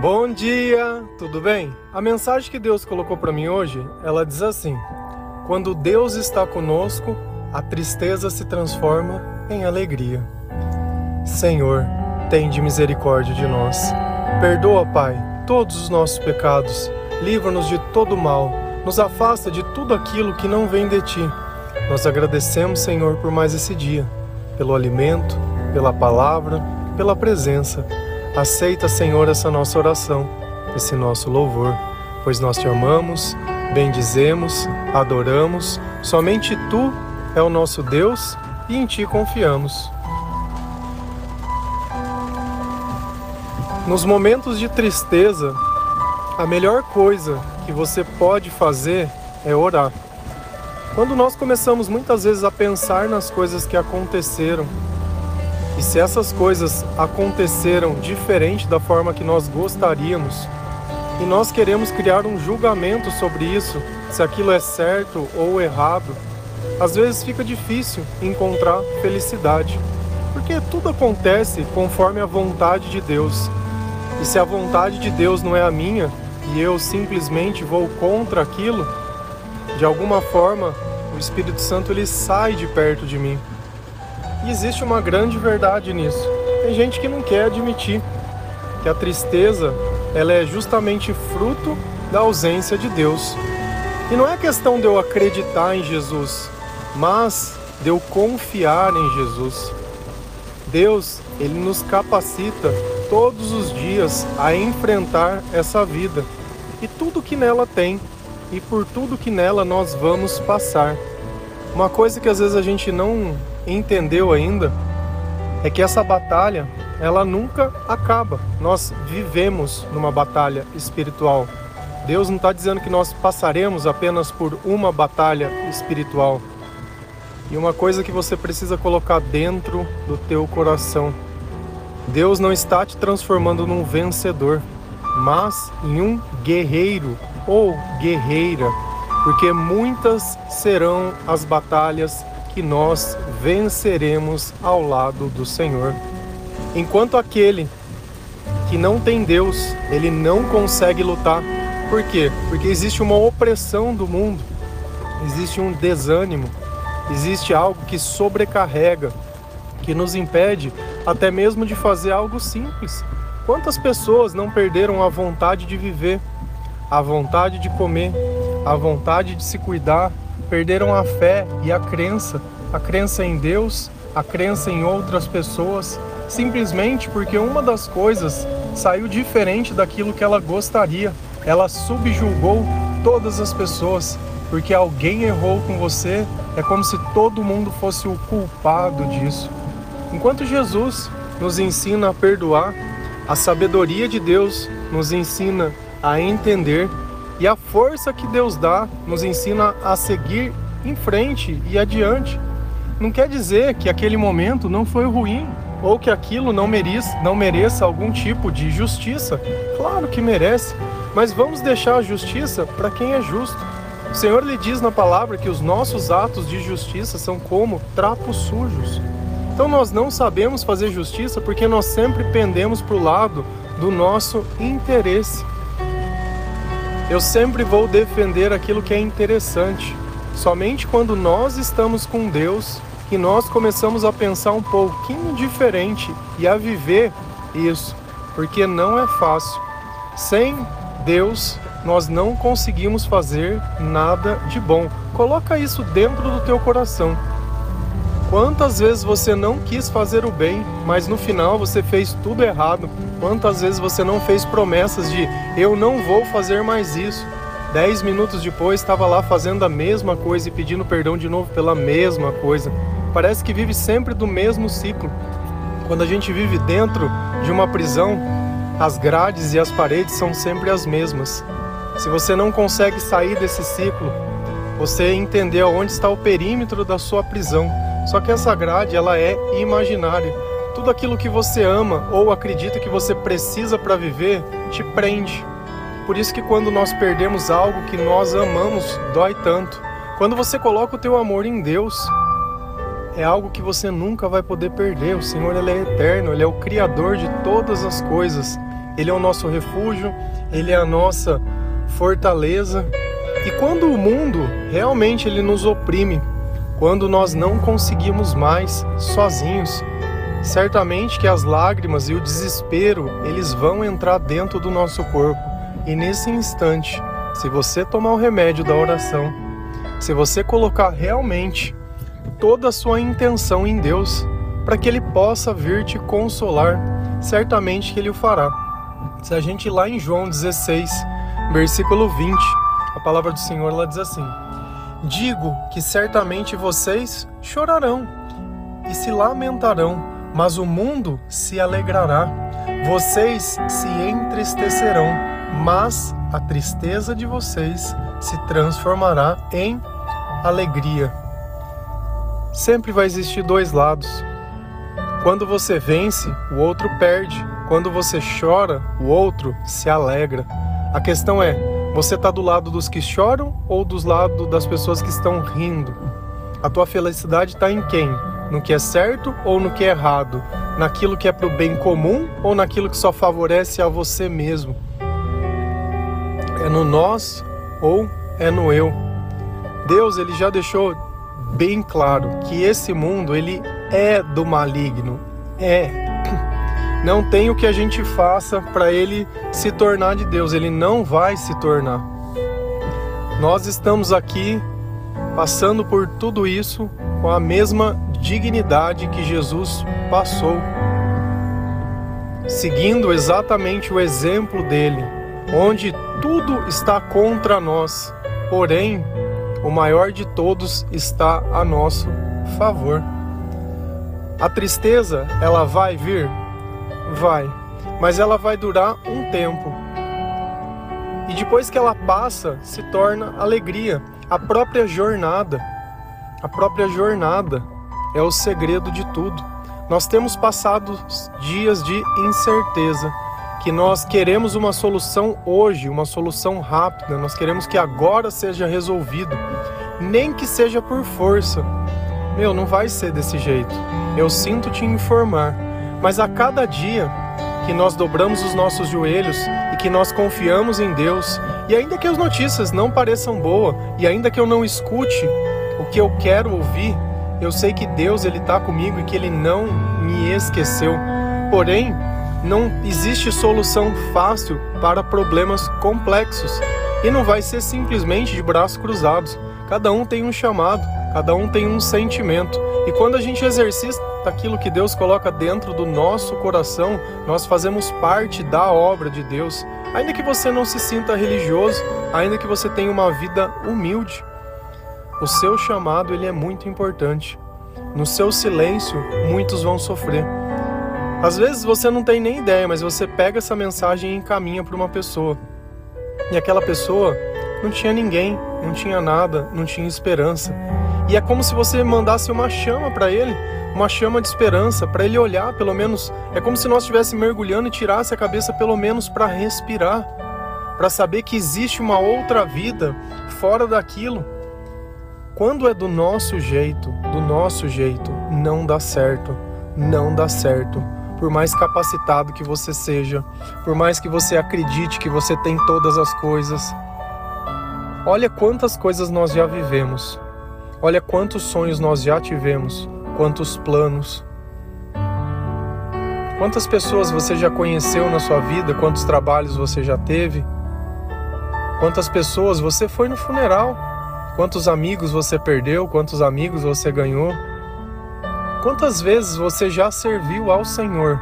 Bom dia, tudo bem? A mensagem que Deus colocou para mim hoje, ela diz assim: Quando Deus está conosco, a tristeza se transforma em alegria. Senhor, tende misericórdia de nós. Perdoa, Pai, todos os nossos pecados. Livra-nos de todo mal. Nos afasta de tudo aquilo que não vem de ti. Nós agradecemos, Senhor, por mais esse dia, pelo alimento, pela palavra, pela presença. Aceita, Senhor, essa nossa oração, esse nosso louvor, pois nós te amamos, bendizemos, adoramos. Somente tu é o nosso Deus e em ti confiamos. Nos momentos de tristeza, a melhor coisa que você pode fazer é orar. Quando nós começamos muitas vezes a pensar nas coisas que aconteceram, e se essas coisas aconteceram diferente da forma que nós gostaríamos, e nós queremos criar um julgamento sobre isso, se aquilo é certo ou errado, às vezes fica difícil encontrar felicidade, porque tudo acontece conforme a vontade de Deus. E se a vontade de Deus não é a minha e eu simplesmente vou contra aquilo, de alguma forma o Espírito Santo ele sai de perto de mim. E existe uma grande verdade nisso. Tem gente que não quer admitir que a tristeza ela é justamente fruto da ausência de Deus. E não é questão de eu acreditar em Jesus, mas de eu confiar em Jesus. Deus, ele nos capacita todos os dias a enfrentar essa vida e tudo que nela tem e por tudo que nela nós vamos passar. Uma coisa que às vezes a gente não entendeu ainda é que essa batalha ela nunca acaba. Nós vivemos numa batalha espiritual. Deus não está dizendo que nós passaremos apenas por uma batalha espiritual. E uma coisa que você precisa colocar dentro do teu coração: Deus não está te transformando num vencedor, mas em um guerreiro ou guerreira, porque muitas serão as batalhas que nós venceremos ao lado do Senhor. Enquanto aquele que não tem Deus, ele não consegue lutar. Por quê? Porque existe uma opressão do mundo, existe um desânimo, existe algo que sobrecarrega, que nos impede até mesmo de fazer algo simples. Quantas pessoas não perderam a vontade de viver, a vontade de comer, a vontade de se cuidar, perderam a fé e a crença, a crença em Deus, a crença em outras pessoas, simplesmente porque uma das coisas saiu diferente daquilo que ela gostaria. Ela subjulgou todas as pessoas, porque alguém errou com você, é como se todo mundo fosse o culpado disso. Enquanto Jesus nos ensina a perdoar, a sabedoria de Deus nos ensina a entender e a força que Deus dá nos ensina a seguir em frente e adiante. Não quer dizer que aquele momento não foi ruim ou que aquilo não mereça, não mereça algum tipo de justiça. Claro que merece, mas vamos deixar a justiça para quem é justo. O Senhor lhe diz na palavra que os nossos atos de justiça são como trapos sujos. Então nós não sabemos fazer justiça porque nós sempre pendemos para o lado do nosso interesse. Eu sempre vou defender aquilo que é interessante. Somente quando nós estamos com Deus que nós começamos a pensar um pouquinho diferente e a viver isso, porque não é fácil. Sem Deus, nós não conseguimos fazer nada de bom. Coloca isso dentro do teu coração. Quantas vezes você não quis fazer o bem, mas no final você fez tudo errado? Quantas vezes você não fez promessas de eu não vou fazer mais isso? Dez minutos depois estava lá fazendo a mesma coisa e pedindo perdão de novo pela mesma coisa. Parece que vive sempre do mesmo ciclo. Quando a gente vive dentro de uma prisão, as grades e as paredes são sempre as mesmas. Se você não consegue sair desse ciclo, você entender onde está o perímetro da sua prisão. Só que essa grade ela é imaginária. Tudo aquilo que você ama ou acredita que você precisa para viver te prende. Por isso que quando nós perdemos algo que nós amamos, dói tanto. Quando você coloca o teu amor em Deus, é algo que você nunca vai poder perder. O Senhor ele é eterno, ele é o criador de todas as coisas. Ele é o nosso refúgio, ele é a nossa fortaleza. E quando o mundo realmente ele nos oprime, quando nós não conseguimos mais sozinhos, certamente que as lágrimas e o desespero, eles vão entrar dentro do nosso corpo. E nesse instante, se você tomar o remédio da oração, se você colocar realmente toda a sua intenção em Deus, para que ele possa vir te consolar, certamente que ele o fará. Se a gente ir lá em João 16, versículo 20, a palavra do Senhor ela diz assim: Digo que certamente vocês chorarão e se lamentarão, mas o mundo se alegrará. Vocês se entristecerão, mas a tristeza de vocês se transformará em alegria. Sempre vai existir dois lados. Quando você vence, o outro perde. Quando você chora, o outro se alegra. A questão é: você está do lado dos que choram ou dos lados das pessoas que estão rindo? A tua felicidade está em quem? No que é certo ou no que é errado? Naquilo que é para o bem comum ou naquilo que só favorece a você mesmo? É no nós ou é no eu? Deus ele já deixou bem claro que esse mundo ele é do maligno, é não tem o que a gente faça para ele se tornar de Deus, ele não vai se tornar. Nós estamos aqui passando por tudo isso com a mesma dignidade que Jesus passou, seguindo exatamente o exemplo dele, onde tudo está contra nós, porém, o maior de todos está a nosso favor. A tristeza, ela vai vir? Vai, mas ela vai durar um tempo. E depois que ela passa, se torna alegria. A própria jornada, a própria jornada é o segredo de tudo. Nós temos passado dias de incerteza, que nós queremos uma solução hoje, uma solução rápida, nós queremos que agora seja resolvido, nem que seja por força. Meu, não vai ser desse jeito. Eu sinto te informar mas a cada dia que nós dobramos os nossos joelhos e que nós confiamos em Deus, e ainda que as notícias não pareçam boas, e ainda que eu não escute o que eu quero ouvir, eu sei que Deus ele está comigo e que Ele não me esqueceu. Porém, não existe solução fácil para problemas complexos e não vai ser simplesmente de braços cruzados. Cada um tem um chamado, cada um tem um sentimento. E quando a gente exercita aquilo que Deus coloca dentro do nosso coração, nós fazemos parte da obra de Deus. Ainda que você não se sinta religioso, ainda que você tenha uma vida humilde, o seu chamado ele é muito importante. No seu silêncio, muitos vão sofrer. Às vezes você não tem nem ideia, mas você pega essa mensagem e encaminha para uma pessoa. E aquela pessoa não tinha ninguém, não tinha nada, não tinha esperança. E é como se você mandasse uma chama para ele, uma chama de esperança, para ele olhar, pelo menos. É como se nós estivéssemos mergulhando e tirasse a cabeça, pelo menos, para respirar, para saber que existe uma outra vida fora daquilo. Quando é do nosso jeito, do nosso jeito, não dá certo, não dá certo. Por mais capacitado que você seja, por mais que você acredite que você tem todas as coisas, olha quantas coisas nós já vivemos Olha quantos sonhos nós já tivemos, quantos planos. Quantas pessoas você já conheceu na sua vida, quantos trabalhos você já teve? Quantas pessoas você foi no funeral? Quantos amigos você perdeu? Quantos amigos você ganhou? Quantas vezes você já serviu ao Senhor?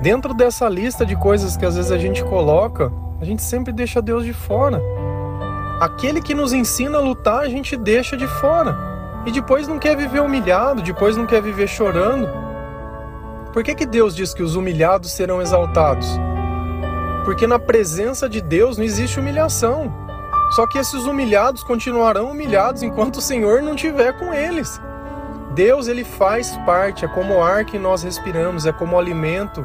Dentro dessa lista de coisas que às vezes a gente coloca, a gente sempre deixa Deus de fora. Aquele que nos ensina a lutar, a gente deixa de fora. E depois não quer viver humilhado, depois não quer viver chorando. Por que, que Deus diz que os humilhados serão exaltados? Porque na presença de Deus não existe humilhação. Só que esses humilhados continuarão humilhados enquanto o Senhor não estiver com eles. Deus ele faz parte, é como o ar que nós respiramos, é como o alimento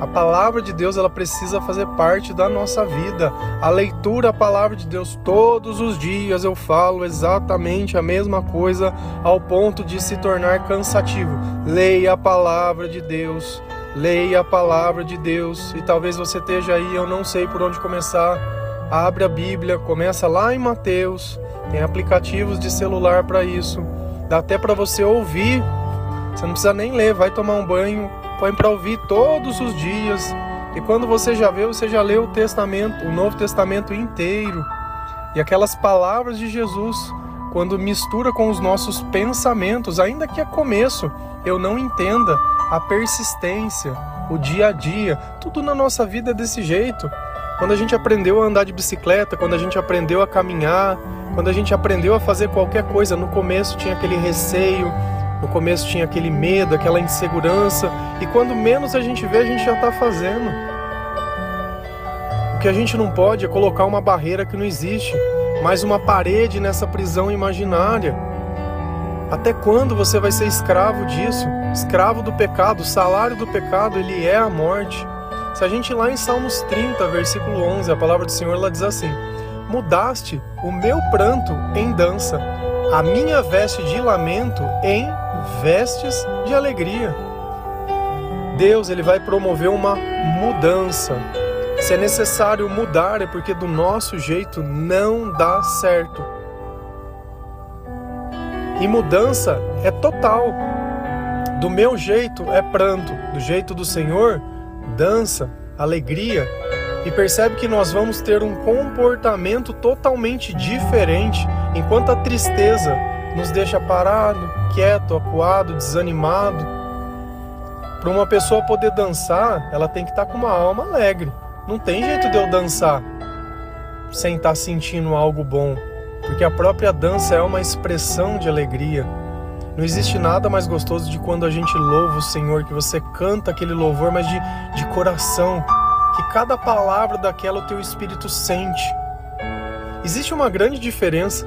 a palavra de Deus ela precisa fazer parte da nossa vida. A leitura da palavra de Deus todos os dias eu falo exatamente a mesma coisa ao ponto de se tornar cansativo. Leia a palavra de Deus leia a palavra de Deus. E talvez você esteja aí, eu não sei por onde começar. Abre a Bíblia, começa lá em Mateus. Tem aplicativos de celular para isso. Dá até para você ouvir. Você não precisa nem ler, vai tomar um banho, põe para ouvir todos os dias. E quando você já vê, você já leu o Testamento, o Novo Testamento inteiro. E aquelas palavras de Jesus, quando mistura com os nossos pensamentos, ainda que a começo eu não entenda a persistência, o dia a dia, tudo na nossa vida é desse jeito. Quando a gente aprendeu a andar de bicicleta, quando a gente aprendeu a caminhar, quando a gente aprendeu a fazer qualquer coisa, no começo tinha aquele receio, no começo tinha aquele medo, aquela insegurança, e quando menos a gente vê, a gente já está fazendo. O que a gente não pode é colocar uma barreira que não existe, mais uma parede nessa prisão imaginária. Até quando você vai ser escravo disso? Escravo do pecado, o salário do pecado, ele é a morte. Se a gente ir lá em Salmos 30, versículo 11, a palavra do Senhor ela diz assim: Mudaste o meu pranto em dança, a minha veste de lamento em vestes de alegria. Deus ele vai promover uma mudança. Se é necessário mudar, é porque do nosso jeito não dá certo. E mudança é total. Do meu jeito é pranto, do jeito do Senhor dança, alegria e percebe que nós vamos ter um comportamento totalmente diferente, enquanto a tristeza nos deixa parado, quieto, acuado, desanimado. Para uma pessoa poder dançar, ela tem que estar tá com uma alma alegre. Não tem jeito de eu dançar sem estar tá sentindo algo bom, porque a própria dança é uma expressão de alegria. Não existe nada mais gostoso de quando a gente louva o Senhor, que você canta aquele louvor, mas de, de coração, que cada palavra daquela o teu espírito sente. Existe uma grande diferença.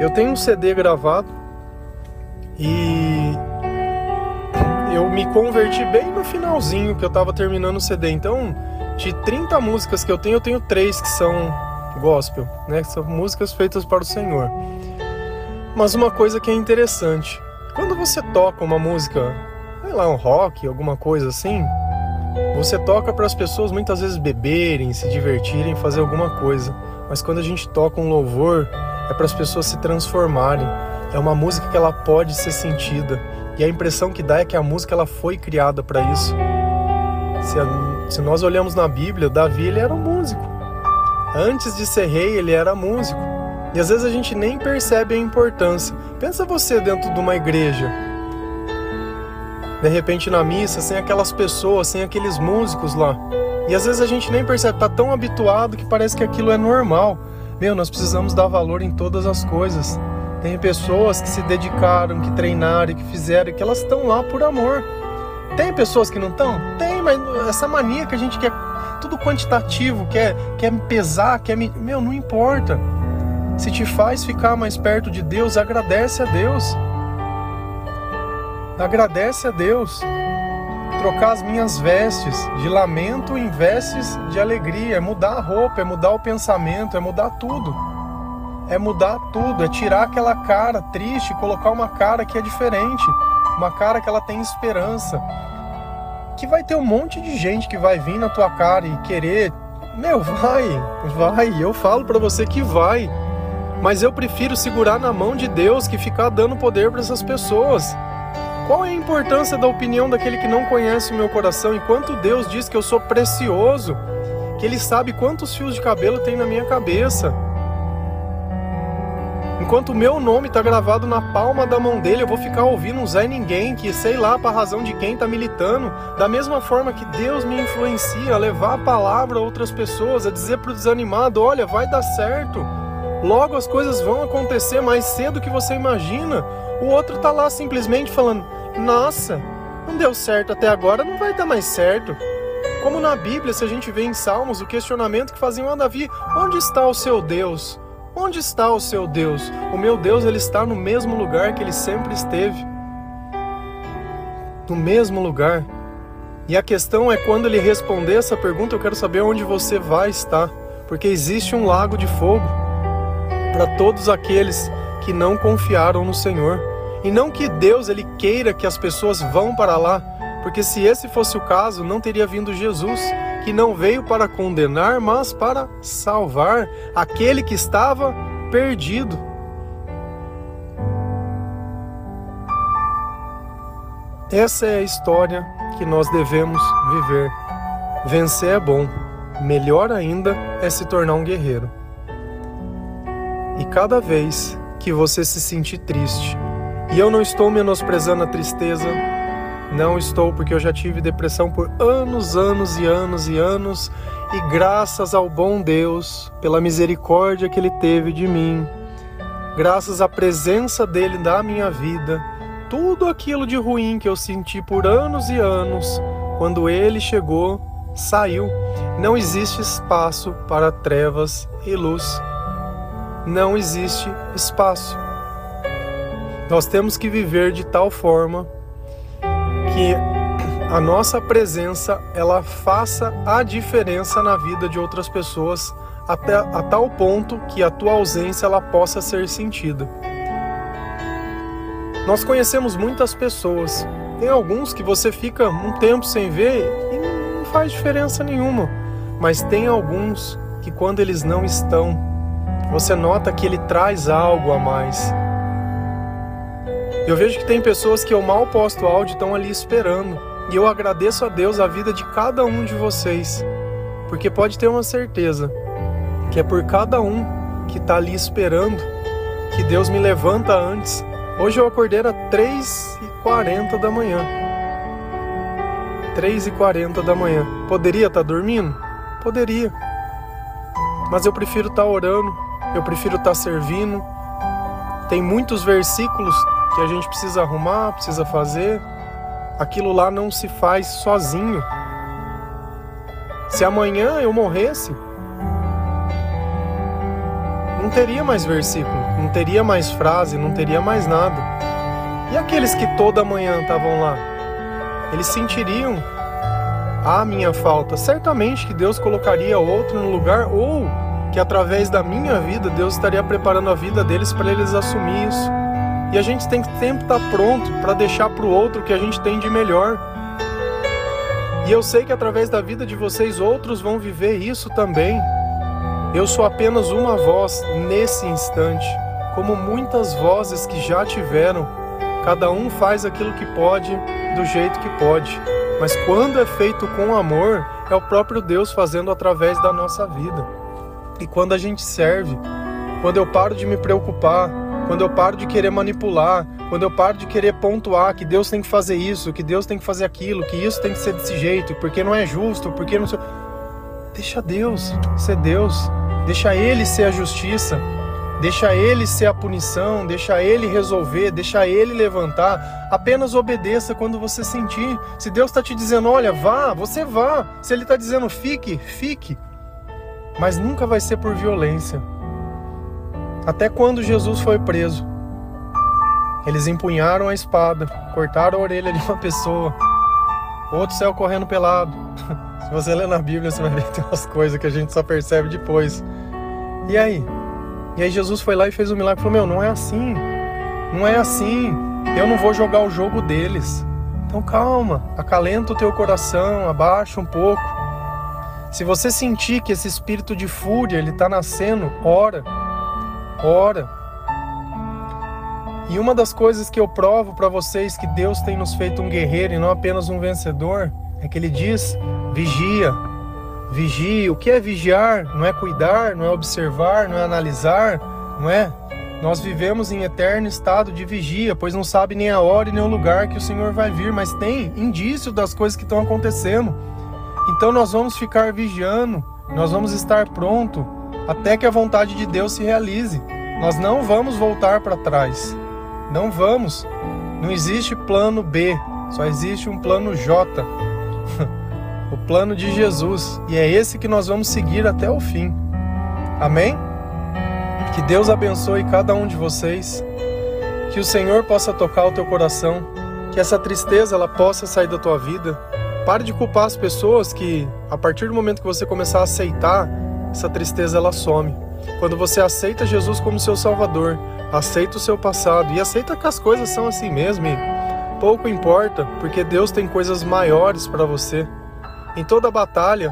Eu tenho um CD gravado e eu me converti bem no finalzinho que eu estava terminando o CD. Então, de 30 músicas que eu tenho, eu tenho três que são gospel, né? Que são músicas feitas para o Senhor. Mas uma coisa que é interessante, quando você toca uma música, sei lá, um rock, alguma coisa assim, você toca para as pessoas muitas vezes beberem, se divertirem, fazer alguma coisa. Mas quando a gente toca um louvor, é para as pessoas se transformarem. É uma música que ela pode ser sentida. E a impressão que dá é que a música ela foi criada para isso. Se, a, se nós olhamos na Bíblia, Davi ele era um músico. Antes de ser rei, ele era músico. E às vezes a gente nem percebe a importância. Pensa você dentro de uma igreja. De repente na missa, sem aquelas pessoas, sem aqueles músicos lá. E às vezes a gente nem percebe, tá tão habituado que parece que aquilo é normal. Meu, nós precisamos dar valor em todas as coisas. Tem pessoas que se dedicaram, que treinaram, que fizeram, que elas estão lá por amor. Tem pessoas que não estão? Tem, mas essa mania que a gente quer tudo quantitativo, quer, quer pesar, quer me. Meu, não importa. Se te faz ficar mais perto de Deus, agradece a Deus. Agradece a Deus. Trocar as minhas vestes de lamento em vestes de alegria. É mudar a roupa, é mudar o pensamento, é mudar tudo. É mudar tudo, é tirar aquela cara triste colocar uma cara que é diferente. Uma cara que ela tem esperança. Que vai ter um monte de gente que vai vir na tua cara e querer. Meu, vai, vai. Eu falo para você que vai mas eu prefiro segurar na mão de Deus que ficar dando poder para essas pessoas. Qual é a importância da opinião daquele que não conhece o meu coração? Enquanto Deus diz que eu sou precioso, que Ele sabe quantos fios de cabelo tem na minha cabeça. Enquanto o meu nome está gravado na palma da mão dele, eu vou ficar ouvindo um Zé Ninguém, que sei lá para razão de quem está militando. Da mesma forma que Deus me influencia a levar a palavra a outras pessoas, a dizer para o desanimado: olha, vai dar certo. Logo as coisas vão acontecer mais cedo que você imagina. O outro tá lá simplesmente falando: "Nossa, não deu certo até agora, não vai dar mais certo". Como na Bíblia, se a gente vê em Salmos o questionamento que faziam a Davi: "Onde está o seu Deus? Onde está o seu Deus? O meu Deus, ele está no mesmo lugar que ele sempre esteve. No mesmo lugar. E a questão é quando ele responder essa pergunta, eu quero saber onde você vai estar, porque existe um lago de fogo para todos aqueles que não confiaram no Senhor. E não que Deus ele queira que as pessoas vão para lá, Porque se esse fosse o caso, não teria vindo Jesus, que não veio para condenar, mas para salvar aquele que estava perdido. Essa é a história que nós devemos viver. Vencer é bom, melhor ainda é se tornar um guerreiro. E cada vez que você se sentir triste, e eu não estou menosprezando a tristeza, não estou, porque eu já tive depressão por anos, anos e anos e anos, e graças ao bom Deus, pela misericórdia que Ele teve de mim, graças à presença dele na minha vida, tudo aquilo de ruim que eu senti por anos e anos, quando Ele chegou, saiu. Não existe espaço para trevas e luz. Não existe espaço. Nós temos que viver de tal forma que a nossa presença ela faça a diferença na vida de outras pessoas até a tal ponto que a tua ausência ela possa ser sentida. Nós conhecemos muitas pessoas. Tem alguns que você fica um tempo sem ver e não faz diferença nenhuma, mas tem alguns que quando eles não estão, você nota que ele traz algo a mais eu vejo que tem pessoas que eu mal posto áudio estão ali esperando. E eu agradeço a Deus a vida de cada um de vocês. Porque pode ter uma certeza que é por cada um que está ali esperando que Deus me levanta antes. Hoje eu acordei às 3h40 da manhã. 3h40 da manhã. Poderia estar tá dormindo? Poderia. Mas eu prefiro estar tá orando, eu prefiro estar tá servindo. Tem muitos versículos que a gente precisa arrumar, precisa fazer, aquilo lá não se faz sozinho. Se amanhã eu morresse, não teria mais versículo, não teria mais frase, não teria mais nada. E aqueles que toda manhã estavam lá? Eles sentiriam a minha falta. Certamente que Deus colocaria outro no lugar ou que através da minha vida Deus estaria preparando a vida deles para eles assumir isso. E a gente tem que sempre estar tá pronto para deixar para o outro o que a gente tem de melhor. E eu sei que através da vida de vocês outros vão viver isso também. Eu sou apenas uma voz nesse instante, como muitas vozes que já tiveram. Cada um faz aquilo que pode, do jeito que pode. Mas quando é feito com amor, é o próprio Deus fazendo através da nossa vida. E quando a gente serve, quando eu paro de me preocupar quando eu paro de querer manipular, quando eu paro de querer pontuar que Deus tem que fazer isso, que Deus tem que fazer aquilo, que isso tem que ser desse jeito, porque não é justo, porque não sei. Deixa Deus ser Deus, deixa Ele ser a justiça, deixa Ele ser a punição, deixa Ele resolver, deixa Ele levantar. Apenas obedeça quando você sentir. Se Deus está te dizendo, olha, vá, você vá. Se Ele está dizendo, fique, fique. Mas nunca vai ser por violência. Até quando Jesus foi preso, eles empunharam a espada, cortaram a orelha de uma pessoa, outro saiu correndo pelado. Se você ler na Bíblia, você vai ver que tem umas coisas que a gente só percebe depois. E aí? E aí Jesus foi lá e fez um milagre falou: Meu, não é assim. Não é assim. Eu não vou jogar o jogo deles. Então calma, acalenta o teu coração, abaixa um pouco. Se você sentir que esse espírito de fúria ele está nascendo, ora ora. E uma das coisas que eu provo para vocês que Deus tem nos feito um guerreiro e não apenas um vencedor é que ele diz: vigia. Vigie. O que é vigiar? Não é cuidar, não é observar, não é analisar, não é? Nós vivemos em eterno estado de vigia, pois não sabe nem a hora e nem o lugar que o Senhor vai vir, mas tem indício das coisas que estão acontecendo. Então nós vamos ficar vigiando, nós vamos estar pronto até que a vontade de Deus se realize. Nós não vamos voltar para trás. Não vamos. Não existe plano B, só existe um plano J. o plano de Jesus. E é esse que nós vamos seguir até o fim. Amém? Que Deus abençoe cada um de vocês. Que o Senhor possa tocar o teu coração. Que essa tristeza ela possa sair da tua vida. Pare de culpar as pessoas que, a partir do momento que você começar a aceitar essa tristeza ela some. Quando você aceita Jesus como seu Salvador, aceita o seu passado e aceita que as coisas são assim mesmo. E Pouco importa, porque Deus tem coisas maiores para você. Em toda batalha,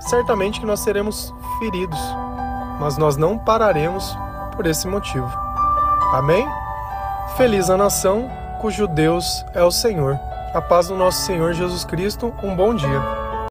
certamente que nós seremos feridos, mas nós não pararemos por esse motivo. Amém? Feliz a nação cujo Deus é o Senhor. A paz do nosso Senhor Jesus Cristo, um bom dia.